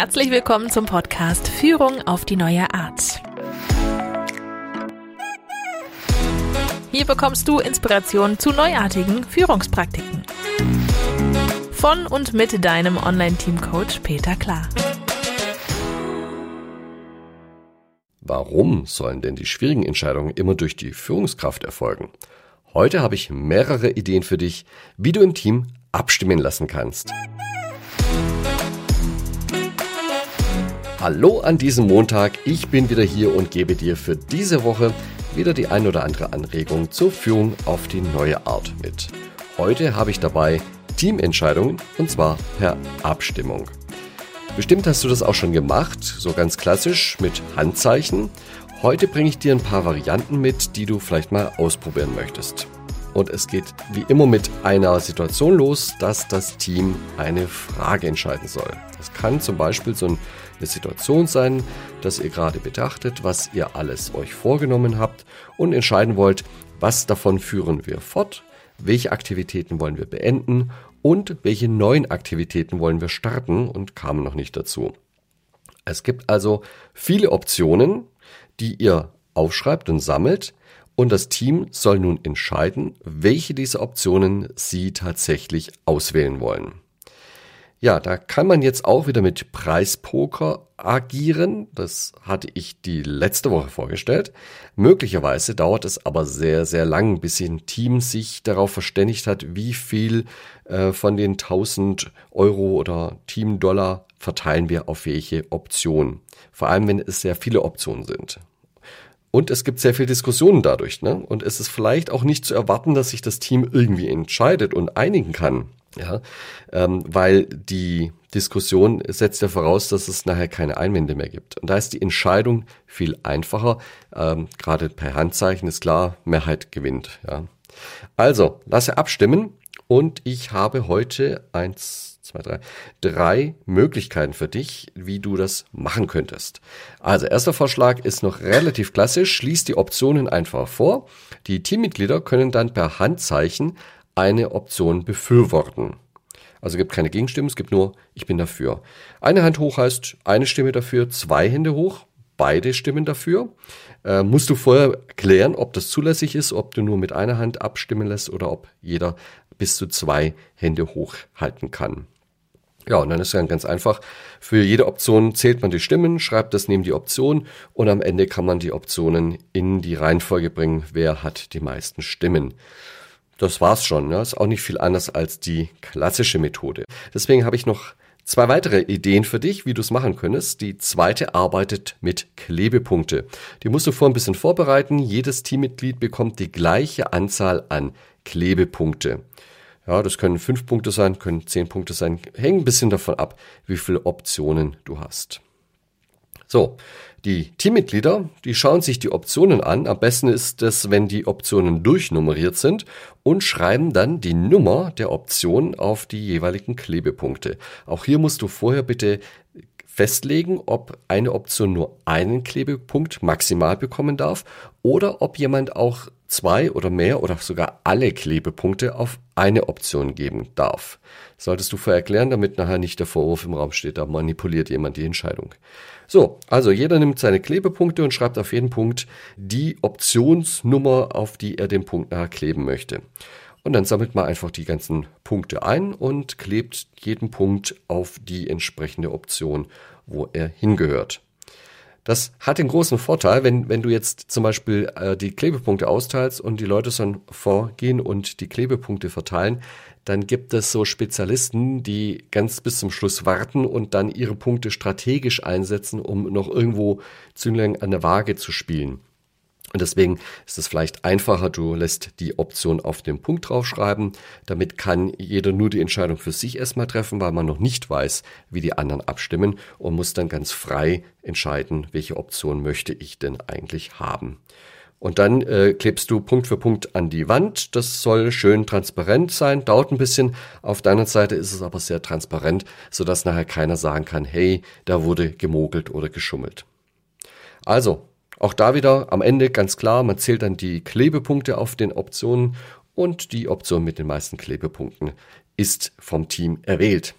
Herzlich willkommen zum Podcast Führung auf die neue Art. Hier bekommst du Inspiration zu neuartigen Führungspraktiken. Von und mit deinem Online-Team-Coach Peter Klar. Warum sollen denn die schwierigen Entscheidungen immer durch die Führungskraft erfolgen? Heute habe ich mehrere Ideen für dich, wie du im Team abstimmen lassen kannst. Hallo an diesem Montag, ich bin wieder hier und gebe dir für diese Woche wieder die ein oder andere Anregung zur Führung auf die neue Art mit. Heute habe ich dabei Teamentscheidungen und zwar per Abstimmung. Bestimmt hast du das auch schon gemacht, so ganz klassisch mit Handzeichen. Heute bringe ich dir ein paar Varianten mit, die du vielleicht mal ausprobieren möchtest. Und es geht wie immer mit einer Situation los, dass das Team eine Frage entscheiden soll. Das kann zum Beispiel so ein eine Situation sein, dass ihr gerade betrachtet, was ihr alles euch vorgenommen habt und entscheiden wollt, was davon führen wir fort, welche Aktivitäten wollen wir beenden und welche neuen Aktivitäten wollen wir starten und kamen noch nicht dazu. Es gibt also viele Optionen, die ihr aufschreibt und sammelt und das Team soll nun entscheiden, welche dieser Optionen sie tatsächlich auswählen wollen. Ja, da kann man jetzt auch wieder mit Preispoker agieren. Das hatte ich die letzte Woche vorgestellt. Möglicherweise dauert es aber sehr, sehr lang, bis ein Team sich darauf verständigt hat, wie viel äh, von den 1000 Euro oder Team-Dollar verteilen wir auf welche Option. Vor allem, wenn es sehr viele Optionen sind. Und es gibt sehr viel Diskussionen dadurch. Ne? Und es ist vielleicht auch nicht zu erwarten, dass sich das Team irgendwie entscheidet und einigen kann. Ja, ähm, weil die Diskussion setzt ja voraus, dass es nachher keine Einwände mehr gibt. Und da ist die Entscheidung viel einfacher. Ähm, Gerade per Handzeichen ist klar, Mehrheit gewinnt. Ja. Also, lasse abstimmen und ich habe heute eins, zwei, drei, drei Möglichkeiten für dich, wie du das machen könntest. Also, erster Vorschlag ist noch relativ klassisch. Schließ die Optionen einfach vor. Die Teammitglieder können dann per Handzeichen eine Option befürworten. Also gibt keine Gegenstimmen, es gibt nur, ich bin dafür. Eine Hand hoch heißt eine Stimme dafür, zwei Hände hoch, beide Stimmen dafür. Äh, musst du vorher klären, ob das zulässig ist, ob du nur mit einer Hand abstimmen lässt oder ob jeder bis zu zwei Hände hochhalten kann. Ja, und dann ist dann ganz einfach. Für jede Option zählt man die Stimmen, schreibt das neben die Option und am Ende kann man die Optionen in die Reihenfolge bringen, wer hat die meisten Stimmen. Das war's schon. Ne? Ist auch nicht viel anders als die klassische Methode. Deswegen habe ich noch zwei weitere Ideen für dich, wie du es machen könntest. Die zweite arbeitet mit Klebepunkte. Die musst du vor ein bisschen vorbereiten. Jedes Teammitglied bekommt die gleiche Anzahl an Klebepunkte. Ja, das können fünf Punkte sein, können zehn Punkte sein. Hängt ein bisschen davon ab, wie viele Optionen du hast. So, die Teammitglieder, die schauen sich die Optionen an. Am besten ist es, wenn die Optionen durchnummeriert sind und schreiben dann die Nummer der Option auf die jeweiligen Klebepunkte. Auch hier musst du vorher bitte festlegen, ob eine Option nur einen Klebepunkt maximal bekommen darf oder ob jemand auch zwei oder mehr oder sogar alle Klebepunkte auf eine Option geben darf. solltest du vorher damit nachher nicht der Vorwurf im Raum steht, da manipuliert jemand die Entscheidung. So, also jeder nimmt seine Klebepunkte und schreibt auf jeden Punkt die Optionsnummer, auf die er den Punkt nachher kleben möchte. Und dann sammelt man einfach die ganzen Punkte ein und klebt jeden Punkt auf die entsprechende Option, wo er hingehört. Das hat den großen Vorteil, wenn, wenn du jetzt zum Beispiel äh, die Klebepunkte austeilst und die Leute dann vorgehen und die Klebepunkte verteilen, dann gibt es so Spezialisten, die ganz bis zum Schluss warten und dann ihre Punkte strategisch einsetzen, um noch irgendwo Zünglein an der Waage zu spielen. Und deswegen ist es vielleicht einfacher, du lässt die Option auf den Punkt draufschreiben. Damit kann jeder nur die Entscheidung für sich erstmal treffen, weil man noch nicht weiß, wie die anderen abstimmen und muss dann ganz frei entscheiden, welche Option möchte ich denn eigentlich haben. Und dann äh, klebst du Punkt für Punkt an die Wand. Das soll schön transparent sein, dauert ein bisschen. Auf deiner Seite ist es aber sehr transparent, sodass nachher keiner sagen kann, hey, da wurde gemogelt oder geschummelt. Also, auch da wieder am Ende ganz klar, man zählt dann die Klebepunkte auf den Optionen und die Option mit den meisten Klebepunkten ist vom Team erwählt.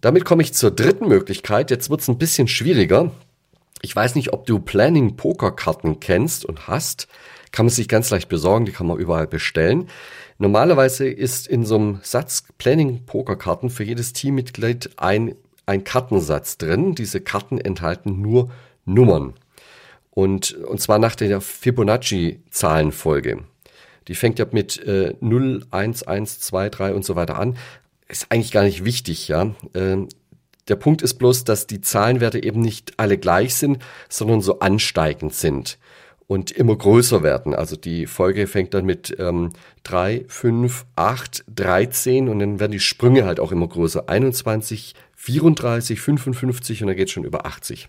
Damit komme ich zur dritten Möglichkeit. Jetzt wird es ein bisschen schwieriger. Ich weiß nicht, ob du Planning Pokerkarten kennst und hast. Kann man sich ganz leicht besorgen, die kann man überall bestellen. Normalerweise ist in so einem Satz Planning Pokerkarten für jedes Teammitglied ein, ein Kartensatz drin. Diese Karten enthalten nur Nummern. Und, und zwar nach der Fibonacci-Zahlenfolge. Die fängt ja mit äh, 0, 1, 1, 2, 3 und so weiter an. Ist eigentlich gar nicht wichtig, ja. Äh, der Punkt ist bloß, dass die Zahlenwerte eben nicht alle gleich sind, sondern so ansteigend sind und immer größer werden. Also die Folge fängt dann mit ähm, 3, 5, 8, 13 und dann werden die Sprünge halt auch immer größer. 21, 34, 55 und dann geht es schon über 80.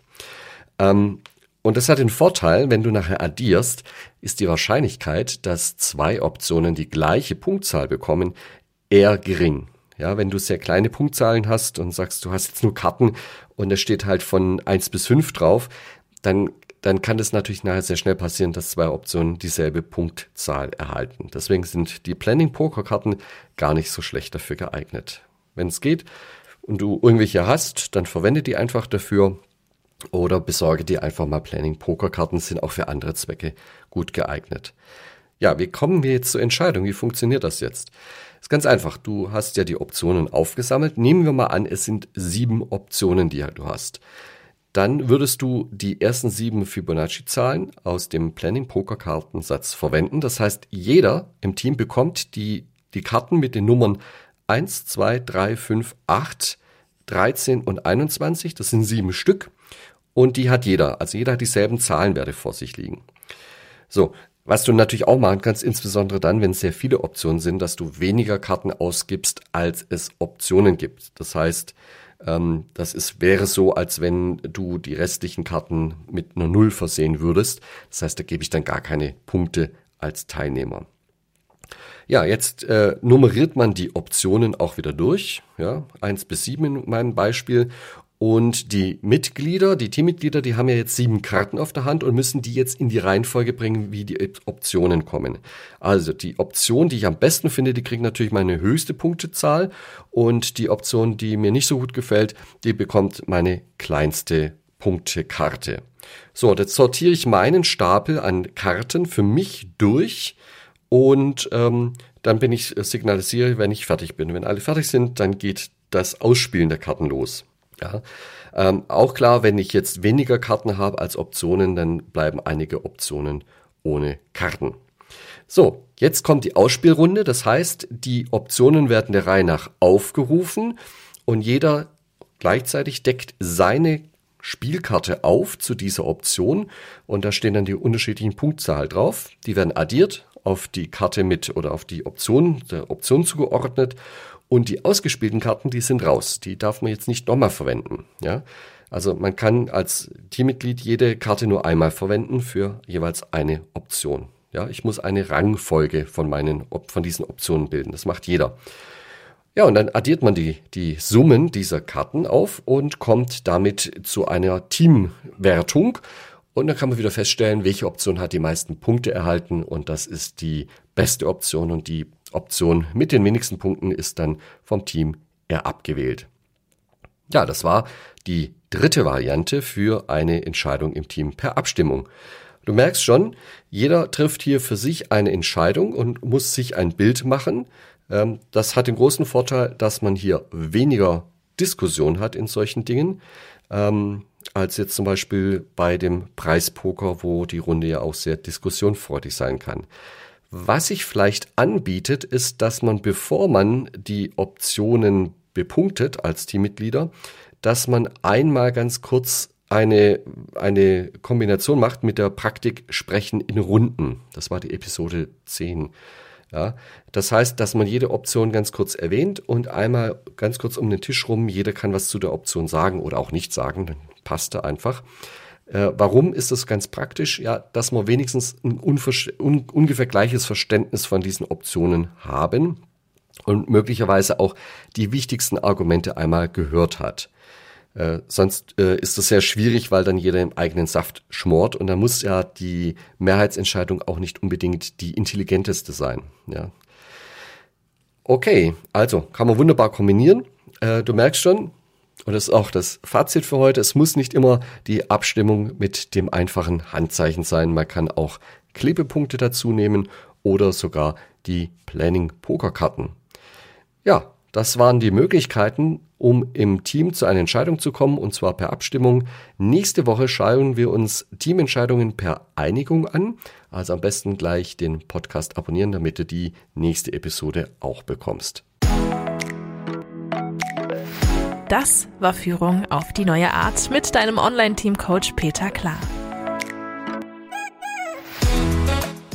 Ähm, und das hat den Vorteil, wenn du nachher addierst, ist die Wahrscheinlichkeit, dass zwei Optionen die gleiche Punktzahl bekommen, eher gering. Ja, wenn du sehr kleine Punktzahlen hast und sagst, du hast jetzt nur Karten und es steht halt von 1 bis 5 drauf, dann dann kann es natürlich nachher sehr schnell passieren, dass zwei Optionen dieselbe Punktzahl erhalten. Deswegen sind die Planning-Poker-Karten gar nicht so schlecht dafür geeignet. Wenn es geht und du irgendwelche hast, dann verwende die einfach dafür oder besorge dir einfach mal Planning-Poker-Karten, sind auch für andere Zwecke gut geeignet. Ja, wie kommen wir jetzt zur Entscheidung? Wie funktioniert das jetzt? Ist ganz einfach. Du hast ja die Optionen aufgesammelt. Nehmen wir mal an, es sind sieben Optionen, die du hast dann würdest du die ersten sieben Fibonacci-Zahlen aus dem Planning-Poker-Kartensatz verwenden. Das heißt, jeder im Team bekommt die, die Karten mit den Nummern 1, 2, 3, 5, 8, 13 und 21. Das sind sieben Stück. Und die hat jeder. Also jeder hat dieselben Zahlenwerte vor sich liegen. So, was du natürlich auch machen kannst, insbesondere dann, wenn es sehr viele Optionen sind, dass du weniger Karten ausgibst, als es Optionen gibt. Das heißt, ähm, das ist, wäre so, als wenn du die restlichen Karten mit einer Null versehen würdest. Das heißt, da gebe ich dann gar keine Punkte als Teilnehmer. Ja, jetzt äh, nummeriert man die Optionen auch wieder durch, ja, eins bis sieben in meinem Beispiel. Und die Mitglieder, die Teammitglieder, die haben ja jetzt sieben Karten auf der Hand und müssen die jetzt in die Reihenfolge bringen, wie die Optionen kommen. Also die Option, die ich am besten finde, die kriegt natürlich meine höchste Punktezahl und die Option, die mir nicht so gut gefällt, die bekommt meine kleinste Punktekarte. So, jetzt sortiere ich meinen Stapel an Karten für mich durch und ähm, dann bin ich äh, signalisiere, wenn ich fertig bin. Wenn alle fertig sind, dann geht das Ausspielen der Karten los. Ja. Ähm, auch klar, wenn ich jetzt weniger Karten habe als Optionen, dann bleiben einige Optionen ohne Karten. So, jetzt kommt die Ausspielrunde. Das heißt, die Optionen werden der Reihe nach aufgerufen und jeder gleichzeitig deckt seine Spielkarte auf zu dieser Option und da stehen dann die unterschiedlichen Punktzahl drauf. Die werden addiert auf die Karte mit oder auf die Option, der Option zugeordnet und die ausgespielten Karten, die sind raus. Die darf man jetzt nicht nochmal verwenden. Ja? Also man kann als Teammitglied jede Karte nur einmal verwenden für jeweils eine Option. Ja, ich muss eine Rangfolge von meinen, von diesen Optionen bilden. Das macht jeder. Ja, und dann addiert man die, die Summen dieser Karten auf und kommt damit zu einer Teamwertung. Und dann kann man wieder feststellen, welche Option hat die meisten Punkte erhalten. Und das ist die beste Option und die Option mit den wenigsten Punkten ist dann vom Team eher abgewählt. Ja, das war die dritte Variante für eine Entscheidung im Team per Abstimmung. Du merkst schon, jeder trifft hier für sich eine Entscheidung und muss sich ein Bild machen. Ähm, das hat den großen Vorteil, dass man hier weniger Diskussion hat in solchen Dingen, ähm, als jetzt zum Beispiel bei dem Preispoker, wo die Runde ja auch sehr diskussionfreudig sein kann. Was sich vielleicht anbietet, ist, dass man, bevor man die Optionen bepunktet als Teammitglieder, dass man einmal ganz kurz eine, eine Kombination macht mit der Praktik Sprechen in Runden. Das war die Episode 10. Ja, das heißt, dass man jede Option ganz kurz erwähnt und einmal ganz kurz um den Tisch rum, jeder kann was zu der Option sagen oder auch nicht sagen, dann passt er einfach. Äh, warum ist das ganz praktisch? Ja, dass wir wenigstens ein un ungefähr gleiches Verständnis von diesen Optionen haben und möglicherweise auch die wichtigsten Argumente einmal gehört hat. Äh, sonst äh, ist das sehr schwierig, weil dann jeder im eigenen Saft schmort und da muss ja die Mehrheitsentscheidung auch nicht unbedingt die intelligenteste sein. Ja. Okay, also kann man wunderbar kombinieren. Äh, du merkst schon, und das ist auch das Fazit für heute, es muss nicht immer die Abstimmung mit dem einfachen Handzeichen sein. Man kann auch Klebepunkte dazu nehmen oder sogar die Planning-Pokerkarten. Ja, das waren die Möglichkeiten, um im Team zu einer Entscheidung zu kommen, und zwar per Abstimmung. Nächste Woche schauen wir uns Teamentscheidungen per Einigung an. Also am besten gleich den Podcast abonnieren, damit du die nächste Episode auch bekommst. Das war Führung auf die neue Art mit deinem Online-Team-Coach Peter Klar.